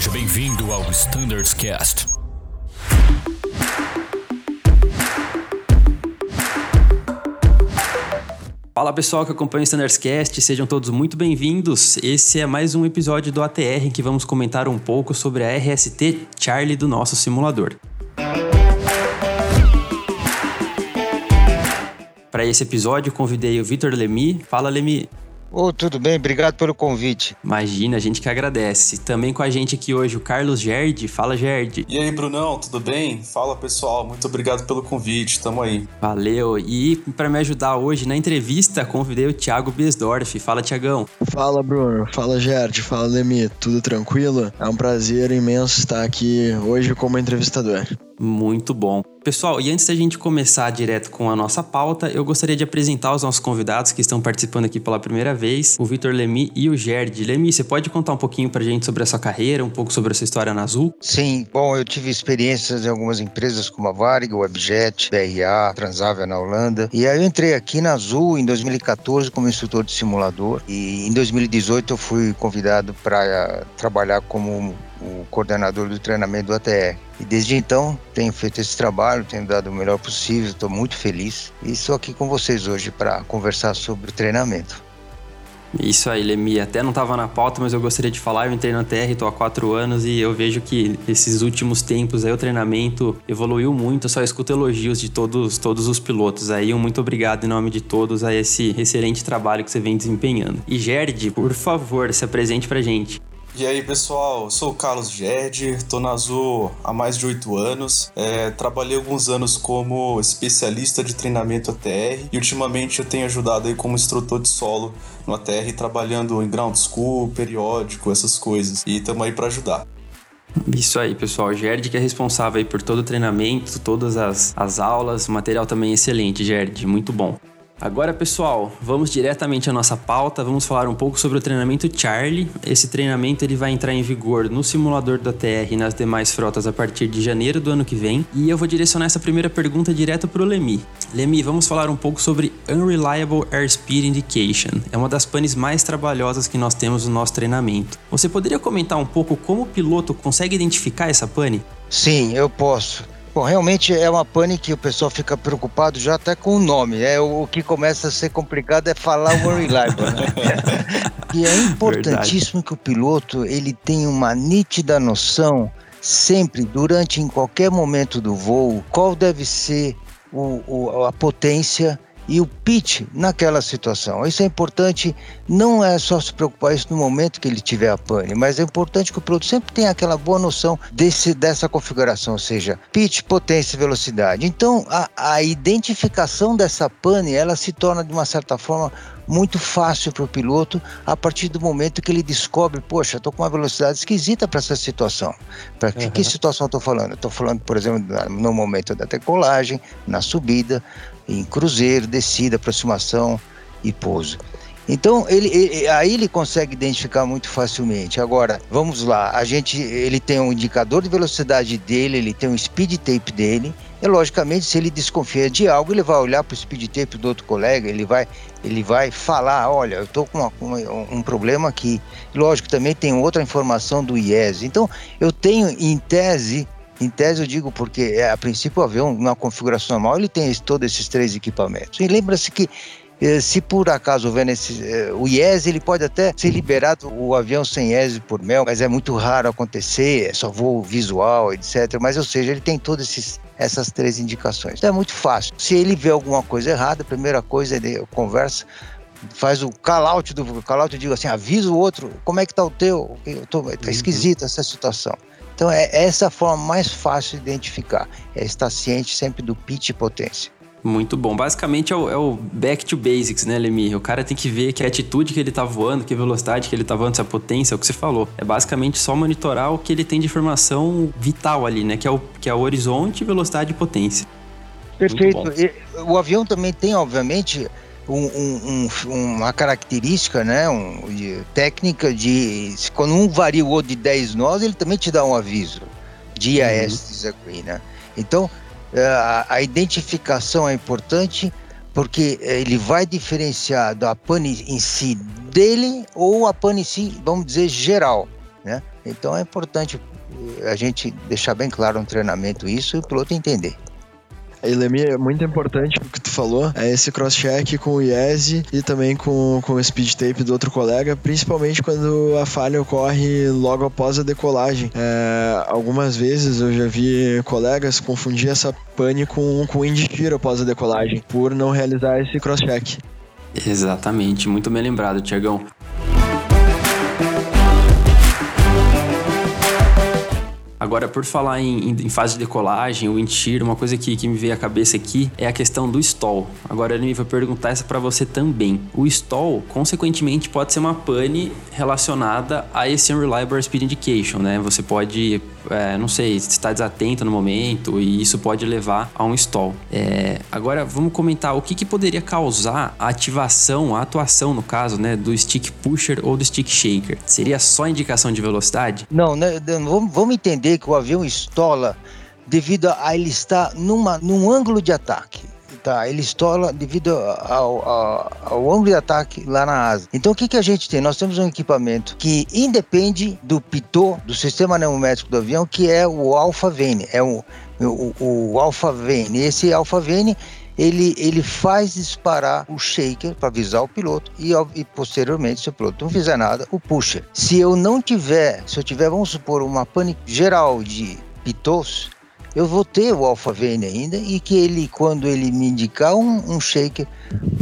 Seja bem-vindo ao Standards Cast. Fala pessoal que acompanha o Standards Cast, sejam todos muito bem-vindos. Esse é mais um episódio do ATR em que vamos comentar um pouco sobre a RST Charlie do nosso simulador. Para esse episódio, convidei o Vitor Lemi. Fala, Lemi. Oh, tudo bem, obrigado pelo convite. Imagina, a gente que agradece. Também com a gente aqui hoje o Carlos Gerd. Fala, Gerd. E aí, Brunão, tudo bem? Fala, pessoal. Muito obrigado pelo convite. Tamo aí. Valeu. E para me ajudar hoje na entrevista, convidei o Thiago Besdorf. Fala, Tiagão. Fala, Bruno. Fala, Gerd. Fala, Lemi. Tudo tranquilo? É um prazer imenso estar aqui hoje como entrevistador. Muito bom. Pessoal, e antes da gente começar direto com a nossa pauta, eu gostaria de apresentar os nossos convidados que estão participando aqui pela primeira vez, o Vitor Lemi e o Gerd. Lemi, você pode contar um pouquinho pra gente sobre a sua carreira, um pouco sobre a sua história na Azul? Sim, bom, eu tive experiências em algumas empresas como a Varig, Webjet, BRA, Transavia na Holanda. E aí eu entrei aqui na Azul em 2014 como instrutor de simulador e em 2018 eu fui convidado para trabalhar como o coordenador do treinamento do ATR. E desde então tenho feito esse trabalho, tenho dado o melhor possível, estou muito feliz e estou aqui com vocês hoje para conversar sobre o treinamento. Isso aí, Lemi. Até não estava na pauta, mas eu gostaria de falar. Eu entrei na TR, estou há quatro anos e eu vejo que esses últimos tempos aí o treinamento evoluiu muito. Eu só escuto elogios de todos, todos os pilotos aí. Um muito obrigado em nome de todos a esse excelente trabalho que você vem desempenhando. E Gerd, por favor, se apresente pra gente. E aí, pessoal, eu sou o Carlos Ged, tô na Azul há mais de oito anos. É, trabalhei alguns anos como especialista de treinamento ATR e ultimamente eu tenho ajudado aí como instrutor de solo no ATR, trabalhando em ground school, periódico, essas coisas. E estamos aí para ajudar. Isso aí, pessoal. Gerd que é responsável aí por todo o treinamento, todas as, as aulas, material também excelente, Gerd, muito bom. Agora, pessoal, vamos diretamente à nossa pauta. Vamos falar um pouco sobre o treinamento Charlie. Esse treinamento ele vai entrar em vigor no simulador da TR e nas demais frotas a partir de janeiro do ano que vem. E eu vou direcionar essa primeira pergunta direto para o Lemi. Lemi, vamos falar um pouco sobre Unreliable Airspeed Indication. É uma das panes mais trabalhosas que nós temos no nosso treinamento. Você poderia comentar um pouco como o piloto consegue identificar essa pane? Sim, eu posso. Bom, realmente é uma pane que o pessoal fica preocupado já até com o nome. É o, que começa a ser complicado é falar o reliable. Né? e é importantíssimo Verdade. que o piloto ele tenha uma nítida noção sempre, durante em qualquer momento do voo, qual deve ser o, o, a potência e o pitch naquela situação. Isso é importante, não é só se preocupar isso no momento que ele tiver a pane, mas é importante que o piloto sempre tenha aquela boa noção desse, dessa configuração, ou seja, pitch, potência e velocidade. Então, a, a identificação dessa pane, ela se torna de uma certa forma muito fácil para o piloto a partir do momento que ele descobre, poxa, estou com uma velocidade esquisita para essa situação. Para uhum. que, que situação estou falando? Estou falando, por exemplo, no momento da decolagem, na subida, em cruzeiro, descida, aproximação e pouso. Então ele, ele, aí ele consegue identificar muito facilmente. Agora, vamos lá, a gente ele tem um indicador de velocidade dele, ele tem um speed tape dele. E logicamente, se ele desconfia de algo, ele vai olhar para o speed tape do outro colega, ele vai, ele vai falar, olha, eu estou com uma, um problema aqui. Lógico, também tem outra informação do IES. Então, eu tenho em tese em tese eu digo porque é, a princípio o avião, na configuração normal, ele tem todos esses três equipamentos. E lembra-se que eh, se por acaso houver nesse, eh, o IES, ele pode até ser liberado o avião sem IES por mel, mas é muito raro acontecer, é só voo visual, etc. Mas, ou seja, ele tem todas essas três indicações. Então é muito fácil. Se ele vê alguma coisa errada, a primeira coisa ele conversa faz o call-out do call-out, digo assim, avisa o outro, como é que tá o teu? Eu tô, tá uhum. esquisita essa situação. Então é essa a forma mais fácil de identificar, é estar ciente sempre do pitch e potência. Muito bom. Basicamente é o, é o, back to basics, né, Lemir? O cara tem que ver que atitude que ele tá voando, que velocidade que ele tá voando, se a potência, é o que você falou. É basicamente só monitorar o que ele tem de informação vital ali, né? Que é o, que é o horizonte, velocidade e potência. Perfeito. o avião também tem, obviamente, um, um, um, uma característica, né, um, de, técnica de quando um varia o outro de 10 nós, ele também te dá um aviso de IAS uhum. disagree, né? Então, é, a, a, identificação é importante porque ele vai diferenciar da pane em si dele ou a pane em si, vamos dizer, geral, né? Então é importante a gente deixar bem claro no treinamento isso e o piloto entender. E é muito importante o que tu falou, é esse cross-check com o IESE e também com, com o speed tape do outro colega, principalmente quando a falha ocorre logo após a decolagem. É, algumas vezes eu já vi colegas confundir essa pane com, com indicir após a decolagem, por não realizar esse cross-check. Exatamente, muito bem lembrado, Tiagão. Agora, por falar em, em, fase de decolagem, o wind shear, uma coisa que, que me veio à cabeça aqui é a questão do stall. Agora, eu vou perguntar essa para você também. O stall, consequentemente, pode ser uma pane relacionada a esse Unreliable Speed Indication, né? Você pode, é, não sei, estar desatento no momento e isso pode levar a um stall. É, agora, vamos comentar o que, que poderia causar a ativação, a atuação, no caso, né, do stick pusher ou do stick shaker. Seria só indicação de velocidade? Não, né, vamos, entender que o avião estola devido a ele estar numa, num ângulo de ataque. Tá, ele estola devido ao, ao, ao, ângulo de ataque lá na asa. Então o que, que a gente tem? Nós temos um equipamento que independe do pitô, do sistema pneumático do avião, que é o alfa vane, é o, o, o alfa vane. Esse alfa vane ele, ele faz disparar o shaker para avisar o piloto e, e, posteriormente, se o piloto não fizer nada, o pusher. Se eu não tiver, se eu tiver, vamos supor, uma pane geral de pitos, eu vou ter o Alpha Vane ainda e que ele, quando ele me indicar um, um shaker,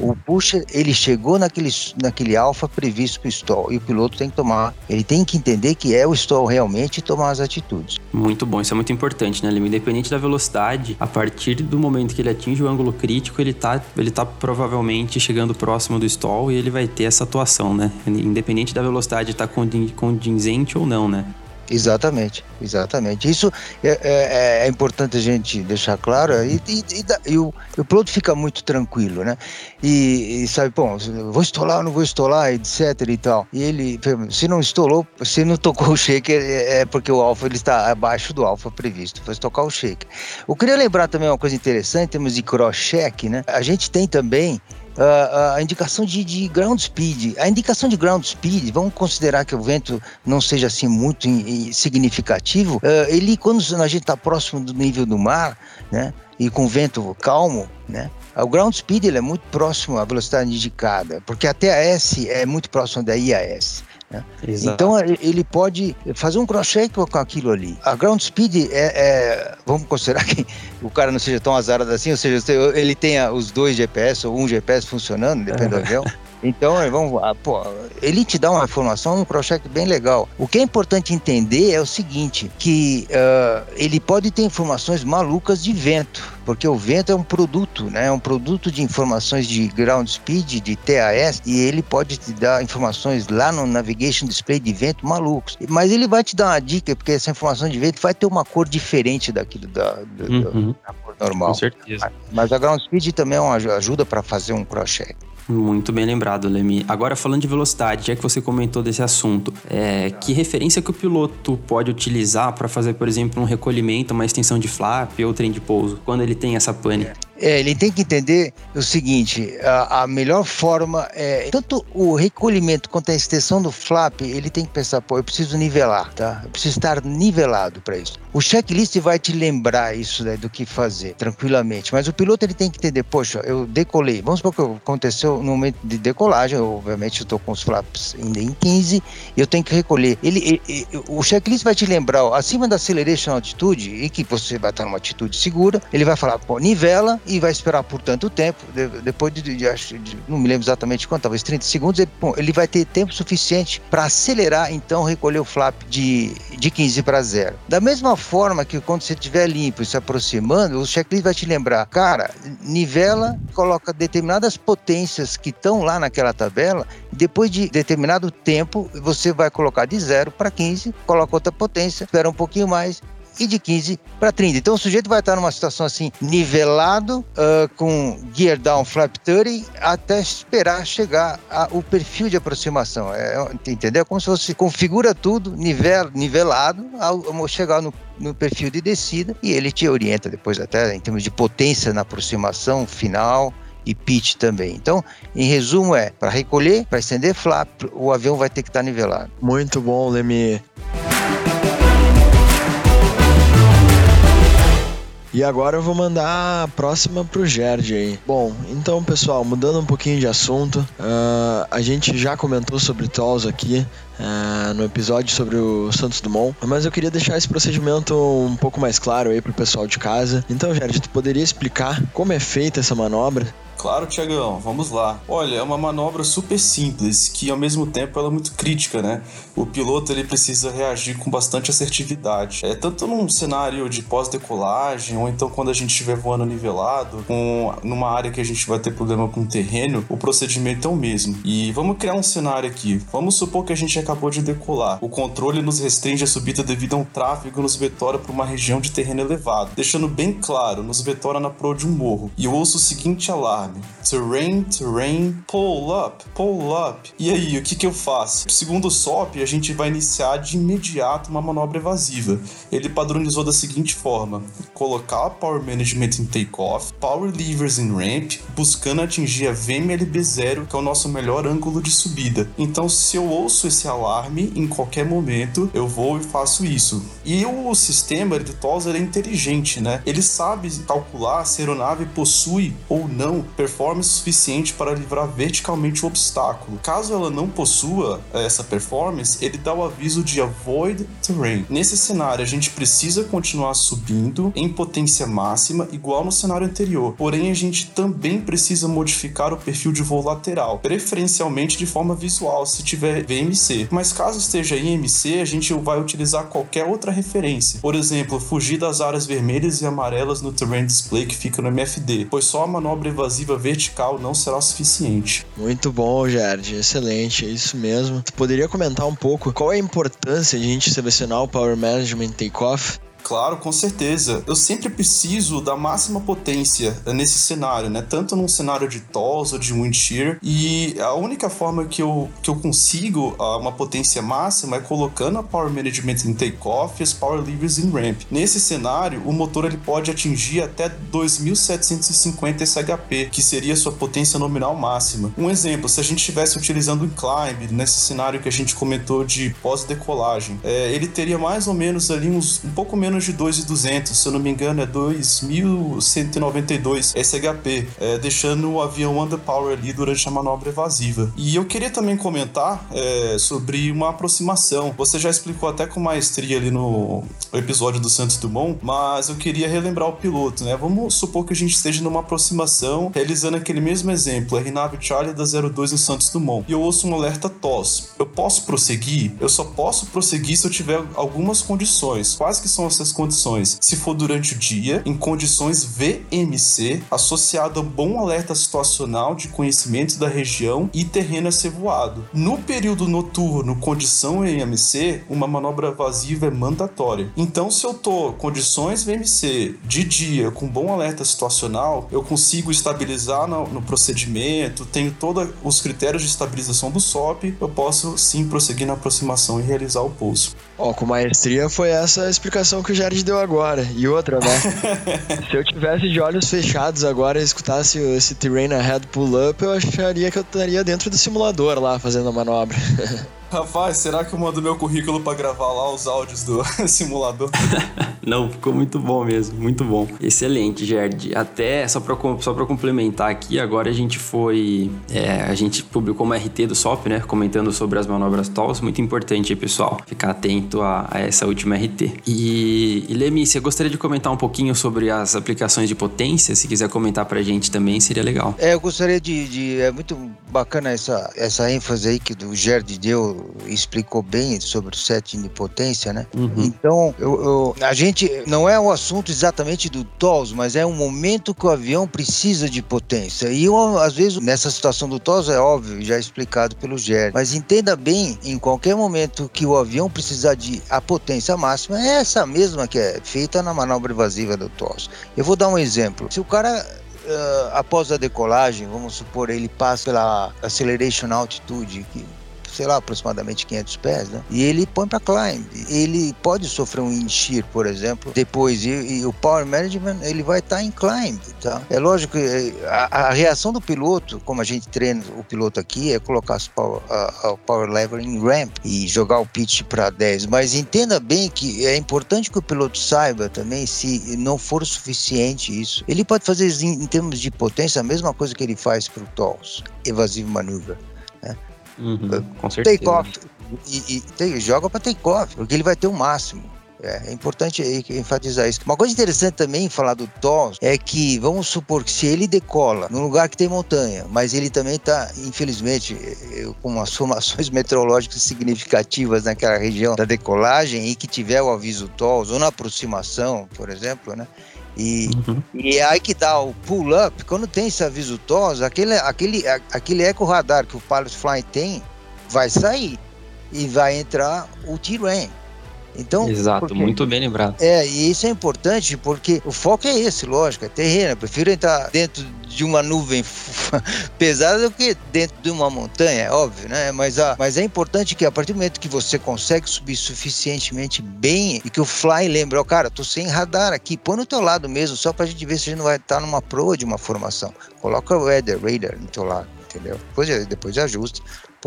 o pusher, ele chegou naquele, naquele alfa previsto para o stall e o piloto tem que tomar, ele tem que entender que é o stall realmente e tomar as atitudes. Muito bom, isso é muito importante, né, Lima? Independente da velocidade, a partir do momento que ele atinge o ângulo crítico, ele tá, ele tá provavelmente chegando próximo do stall e ele vai ter essa atuação, né? Independente da velocidade estar tá condizente ou não, né? Exatamente, exatamente. Isso é, é, é, é, importante a gente deixar claro e, e, e, e o, o, piloto fica muito tranquilo, né? E, sabe, bom, vou estolar ou não vou estolar, etc e tal. E ele, se não estolou, se não tocou o shaker, é, é porque o alfa ele está abaixo do alfa previsto, foi tocar o shaker. Eu queria lembrar também uma coisa interessante, temos de cross-check, né? A gente tem também uh, a indicação de, de, ground speed. A indicação de ground speed, vamos considerar que o vento não seja assim muito in, in, significativo, uh, ele quando a gente está próximo do nível do mar, né, e com vento calmo, né, o ground speed ele é muito próximo à velocidade indicada, porque a TAS é muito próximo da IAS. Né? Então ele pode fazer um cross-check com aquilo ali. A ground speed é, é, vamos considerar que o cara não seja tão azarado assim, ou seja, ele tenha os dois GPS ou um GPS funcionando, depende do avião. Então, vamos, ah, pô, ele te dá uma informação, um cross-check bem legal. O que é importante entender é o seguinte, que uh, ele pode ter informações malucas de vento, porque o vento é um produto, né? É um produto de informações de ground speed, de TAS, e ele pode te dar informações lá no navigation display de vento malucos. Mas ele vai te dar uma dica, porque essa informação de vento vai ter uma cor diferente daquilo da, da, uhum. da cor normal. Com certeza. Mas a ground speed também é uma ajuda para fazer um cross-check. Muito bem lembrado, Lemi. Agora, falando de velocidade, já que você comentou desse assunto, é, que referência que o piloto pode utilizar para fazer, por exemplo, um recolhimento, uma extensão de flap ou trem de pouso, quando ele tem essa pane? É, ele tem que entender o seguinte: a, a, melhor forma é tanto o recolhimento quanto a extensão do flap. Ele tem que pensar, pô, eu preciso nivelar, tá? Eu preciso estar nivelado para isso. O checklist vai te lembrar isso né, do que fazer tranquilamente, mas o piloto ele tem que entender, poxa, eu decolei. Vamos supor que aconteceu no momento de decolagem, eu, obviamente eu estou com os flaps ainda em 15, e eu tenho que recolher. Ele, ele, o checklist vai te lembrar, ó, acima da acceleration altitude, e que você vai estar numa atitude segura, ele vai falar, pô, nivela e vai esperar por tanto tempo, de, depois de, de, de, não me lembro exatamente quanto, talvez 30 segundos, ele, bom, ele vai ter tempo suficiente para acelerar, então recolher o flap de, de 15 para zero. Da mesma forma que quando você estiver limpo e se aproximando, o checklist vai te lembrar, cara, nivela, coloca determinadas potências que estão lá naquela tabela, depois de determinado tempo, você vai colocar de zero para 15, coloca outra potência, espera um pouquinho mais, e de 15 para 30. Então o sujeito vai estar numa situação assim, nivelado, uh, com gear down flap 30, até esperar chegar ao perfil de aproximação. É, entendeu? É como se você configura tudo nivel, nivelado ao chegar no, no perfil de descida e ele te orienta depois até em termos de potência na aproximação final e pitch também. Então, em resumo é, para recolher, para estender flap, o avião vai ter que estar nivelado. Muito bom, Lemi. E agora eu vou mandar a próxima pro Gerd aí. Bom, então pessoal, mudando um pouquinho de assunto, uh, a gente já comentou sobre TOLS aqui uh, no episódio sobre o Santos Dumont, mas eu queria deixar esse procedimento um pouco mais claro aí pro pessoal de casa. Então, Gerd, tu poderia explicar como é feita essa manobra? Claro, Tiagão, vamos lá. Olha, é uma manobra super simples, que ao mesmo tempo ela é muito crítica, né? O piloto ele precisa reagir com bastante assertividade. É tanto num cenário de pós-decolagem, ou então quando a gente estiver voando nivelado, com numa área que a gente vai ter problema com o terreno, o procedimento é o mesmo. E vamos criar um cenário aqui. Vamos supor que a gente acabou de decolar. O controle nos restringe a subida devido a um tráfego nos vetora para uma região de terreno elevado, deixando bem claro, nos vetora na proa de um morro. E eu ouço o seguinte alarme sabe? Terrain, terrain, pull up, pull up. E aí, o que, que eu faço? Segundo o SOP, a gente vai iniciar de imediato uma manobra evasiva. Ele padronizou da seguinte forma: colocar Power Management em takeoff, Power Levers em ramp, buscando atingir a VMLB0, que é o nosso melhor ângulo de subida. Então, se eu ouço esse alarme, em qualquer momento eu vou e faço isso. E o sistema de TOS é inteligente, né? Ele sabe calcular se a aeronave possui ou não performance suficiente para livrar verticalmente o obstáculo. Caso ela não possua eh, essa performance, ele dá o aviso de Avoid Terrain. Nesse cenário, a gente precisa continuar subindo em potência máxima, igual no cenário anterior. Porém, a gente também precisa modificar o perfil de voo lateral, preferencialmente de forma visual, se tiver VMC. Mas caso esteja IMC, a gente vai utilizar qualquer outra referência. Por exemplo, fugir das áreas vermelhas e amarelas no Terrain Display que fica no MFD, pois só a manobra evasiva vertical não será suficiente. Muito bom, Gerd, excelente, é isso mesmo. Tu poderia comentar um pouco qual é a importância de a gente selecionar o Power Management Takeoff Claro, com certeza. Eu sempre preciso da máxima potência nesse cenário, né? Tanto num cenário de TOS ou de wind shear. E a única forma que eu, que eu consigo uh, uma potência máxima é colocando a Power Management em takeoff e as Power Levers em ramp. Nesse cenário, o motor ele pode atingir até 2.750 SHP, que seria a sua potência nominal máxima. Um exemplo, se a gente estivesse utilizando o climb, nesse cenário que a gente comentou de pós-decolagem, é, ele teria mais ou menos ali uns um pouco menos menos de 2.200, se eu não me engano é 2.192 SHP, é, deixando o avião underpower ali durante a manobra evasiva. E eu queria também comentar é, sobre uma aproximação. Você já explicou até com maestria ali no episódio do Santos Dumont, mas eu queria relembrar o piloto, né? Vamos supor que a gente esteja numa aproximação, realizando aquele mesmo exemplo, RNAV Charlie da 02 no Santos Dumont, e eu ouço um alerta TOS. Eu posso prosseguir? Eu só posso prosseguir se eu tiver algumas condições. Quais que são essas essas condições. Se for durante o dia, em condições VMC, associado a bom alerta situacional de conhecimentos da região e terreno a ser voado. No período noturno, condição EMC, uma manobra evasiva é mandatória. Então, se eu tô condições VMC de dia com bom alerta situacional, eu consigo estabilizar no, no procedimento, tenho todos os critérios de estabilização do SOP, eu posso sim prosseguir na aproximação e realizar o pouso. Ó, com maestria foi essa a explicação que o Jared deu agora. E outra, né? Se eu tivesse de olhos fechados agora e escutasse esse Terrain Ahead Pull Up, eu acharia que eu estaria dentro do simulador lá fazendo a manobra. Rapaz, será que eu mando meu currículo para gravar lá os áudios do simulador? Não, ficou muito bom mesmo, muito bom. Excelente, Gerd. Até, só para só pra complementar aqui, agora a gente foi. É, a gente publicou uma RT do SOP, né? Comentando sobre as manobras TOLS. Muito importante aí, pessoal, ficar atento a, a essa última RT. E, e Lemi, você gostaria de comentar um pouquinho sobre as aplicações de potência? Se quiser comentar pra gente também, seria legal. É, eu gostaria de. de é muito bacana essa, essa ênfase aí que o Gerd deu explicou bem sobre o de potência, né? Uhum. Então, eu, eu, a gente não é o assunto exatamente do TOS, mas é um momento que o avião precisa de potência. E eu, às vezes, nessa situação do TOS, é óbvio, já explicado pelo Ger. Mas entenda bem, em qualquer momento que o avião precisar de a potência máxima, é essa mesma que é feita na manobra evasiva do TOS. Eu vou dar um exemplo. Se o cara Uh, após a decolagem, vamos supor, ele passa pela acceleration altitude, que sei lá, aproximadamente 500 pés, né? E ele põe para climb. Ele pode sofrer um shear, por exemplo, depois. E, e o power management, ele vai estar tá em climb, tá? É lógico eh, a, a, reação do piloto, como a gente treina o piloto aqui, é colocar o power lever em ramp e jogar o pitch para 10. Mas entenda bem que é importante que o piloto saiba também se não for suficiente isso. Ele pode fazer em, termos de potência a mesma coisa que ele faz para o TOLS, evasive maneuver. Né? Uhum, com certeza. Take off. E, e, joga para take off, porque ele vai ter o máximo. É, é importante enfatizar isso. Uma coisa interessante também falar do TOS é que, vamos supor que se ele decola num lugar que tem montanha, mas ele também está, infelizmente, eh, com umas formações meteorológicas significativas naquela região da decolagem e que tiver o aviso TOS ou na aproximação, por exemplo, né? E, uhum. e é aí que dá o pull-up, quando tem esse aviso TOS, aquele, aquele, aquele eco radar que o Pilot Fly tem vai sair e vai entrar o T-Rain. Então, Exato, muito bem lembrado. É, e isso é importante porque o foco é esse, lógico, é terreno. Eu prefiro entrar dentro de uma nuvem pesada do que dentro de uma montanha, é óbvio, né? Mas, a, mas é importante que a partir do momento que você consegue subir suficientemente bem e que o fly lembra, ó, oh, cara, tô sem radar aqui, põe no teu lado mesmo, só pra gente ver se a gente não vai estar numa proa de uma formação. Coloca o weather radar no teu lado entendeu? Depois, depois ajusta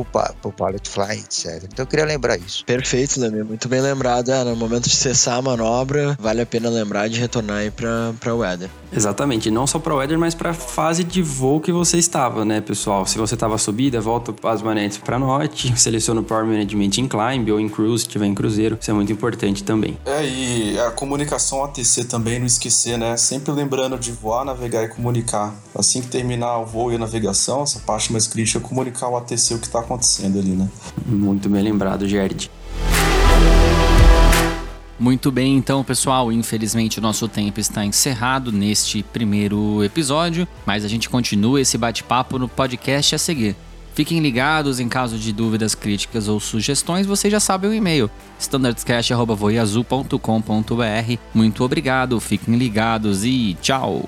pro, pro Pilot Fly, etc. Então eu queria lembrar isso. Perfeito, Lemir. Muito bem lembrado. É, no momento de cessar a manobra, vale a pena lembrar de retornar aí pra, pra weather. Exatamente. Não só pra weather, mas pra fase de voo que você estava, né, pessoal? Se você estava subida, volta as manetes pra norte, seleciona o Power Management em Climb ou em Cruise, se tiver em cruzeiro. Isso é muito importante também. É, e a comunicação ATC também, não esquecer, né? Sempre lembrando de voar, navegar e comunicar. Assim que terminar o voo e a navegação, essa parte mais crítica é comunicar o ATC o que está acontecendo ali, né? Muito bem lembrado, Gerd. Muito bem, então, pessoal. Infelizmente, o nosso tempo está encerrado neste primeiro episódio, mas a gente continua esse bate-papo no podcast a seguir. Fiquem ligados em caso de dúvidas, críticas ou sugestões, vocês já sabem o e-mail standardscast.voiazul.com.br. Muito obrigado, fiquem ligados e tchau!